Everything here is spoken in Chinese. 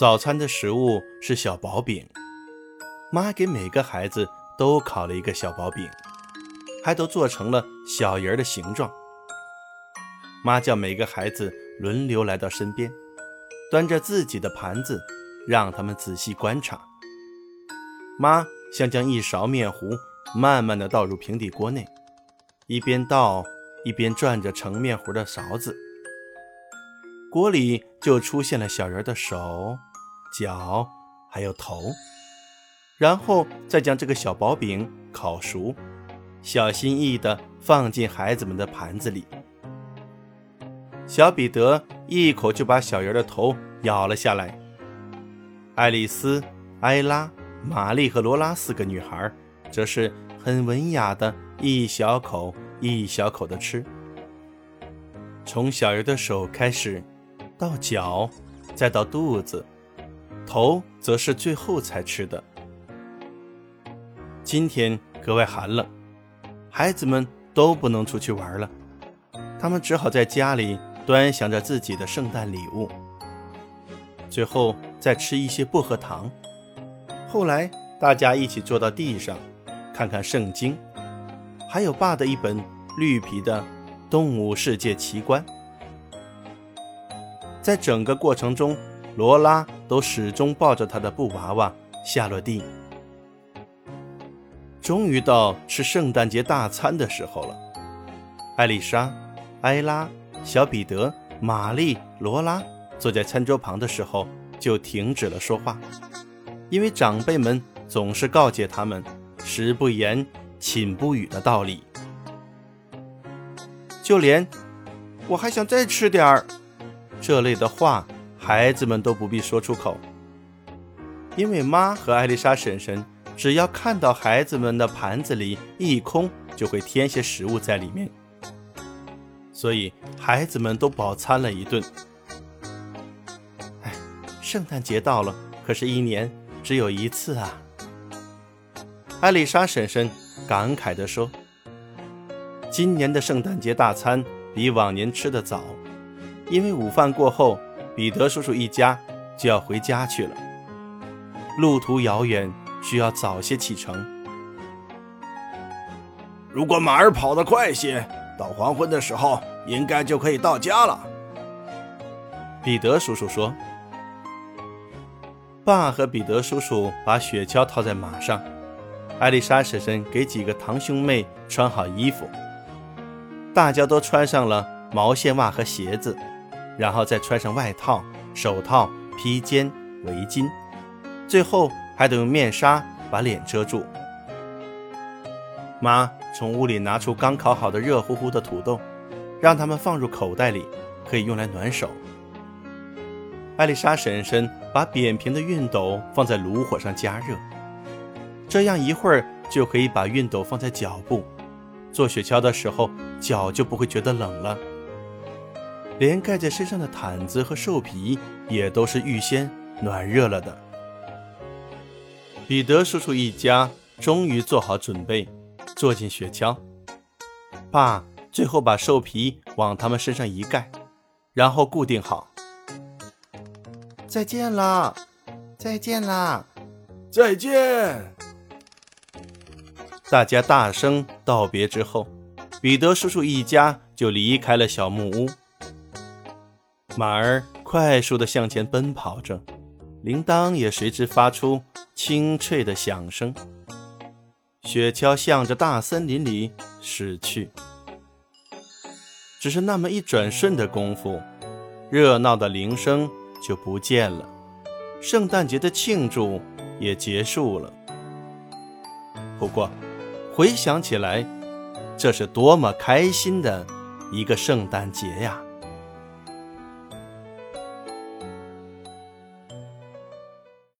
早餐的食物是小薄饼，妈给每个孩子都烤了一个小薄饼，还都做成了小人儿的形状。妈叫每个孩子轮流来到身边，端着自己的盘子，让他们仔细观察。妈像将一勺面糊慢慢的倒入平底锅内，一边倒一边转着盛面糊的勺子。锅里就出现了小人的手、脚，还有头，然后再将这个小薄饼烤熟，小心翼翼地放进孩子们的盘子里。小彼得一口就把小人的头咬了下来。爱丽丝、埃拉、玛丽和罗拉四个女孩，则是很文雅的一小口一小口地吃。从小人的手开始。到脚，再到肚子，头则是最后才吃的。今天格外寒冷，孩子们都不能出去玩了，他们只好在家里端详着自己的圣诞礼物，最后再吃一些薄荷糖。后来大家一起坐到地上，看看圣经，还有爸的一本绿皮的《动物世界奇观》。在整个过程中，罗拉都始终抱着她的布娃娃夏洛蒂。终于到吃圣诞节大餐的时候了。艾丽莎、埃拉、小彼得、玛丽、罗拉坐在餐桌旁的时候就停止了说话，因为长辈们总是告诫他们“食不言，寝不语”的道理。就连我还想再吃点儿。这类的话，孩子们都不必说出口，因为妈和艾丽莎婶婶只要看到孩子们的盘子里一空，就会添些食物在里面，所以孩子们都饱餐了一顿。哎，圣诞节到了，可是一年只有一次啊！艾丽莎婶婶感慨地说：“今年的圣诞节大餐比往年吃的早。”因为午饭过后，彼得叔叔一家就要回家去了。路途遥远，需要早些启程。如果马儿跑得快些，到黄昏的时候应该就可以到家了。彼得叔叔说：“爸和彼得叔叔把雪橇套在马上，艾丽莎婶婶给几个堂兄妹穿好衣服，大家都穿上了毛线袜和鞋子。”然后再穿上外套、手套、披肩、围巾，最后还得用面纱把脸遮住。妈从屋里拿出刚烤好的热乎乎的土豆，让他们放入口袋里，可以用来暖手。艾丽莎婶婶把扁平的熨斗放在炉火上加热，这样一会儿就可以把熨斗放在脚部，坐雪橇的时候脚就不会觉得冷了。连盖在身上的毯子和兽皮也都是预先暖热了的。彼得叔叔一家终于做好准备，坐进雪橇。爸最后把兽皮往他们身上一盖，然后固定好。再见啦！再见啦！再见！大家大声道别之后，彼得叔叔一家就离开了小木屋。马儿快速地向前奔跑着，铃铛也随之发出清脆的响声。雪橇向着大森林里驶去。只是那么一转瞬的功夫，热闹的铃声就不见了，圣诞节的庆祝也结束了。不过，回想起来，这是多么开心的一个圣诞节呀！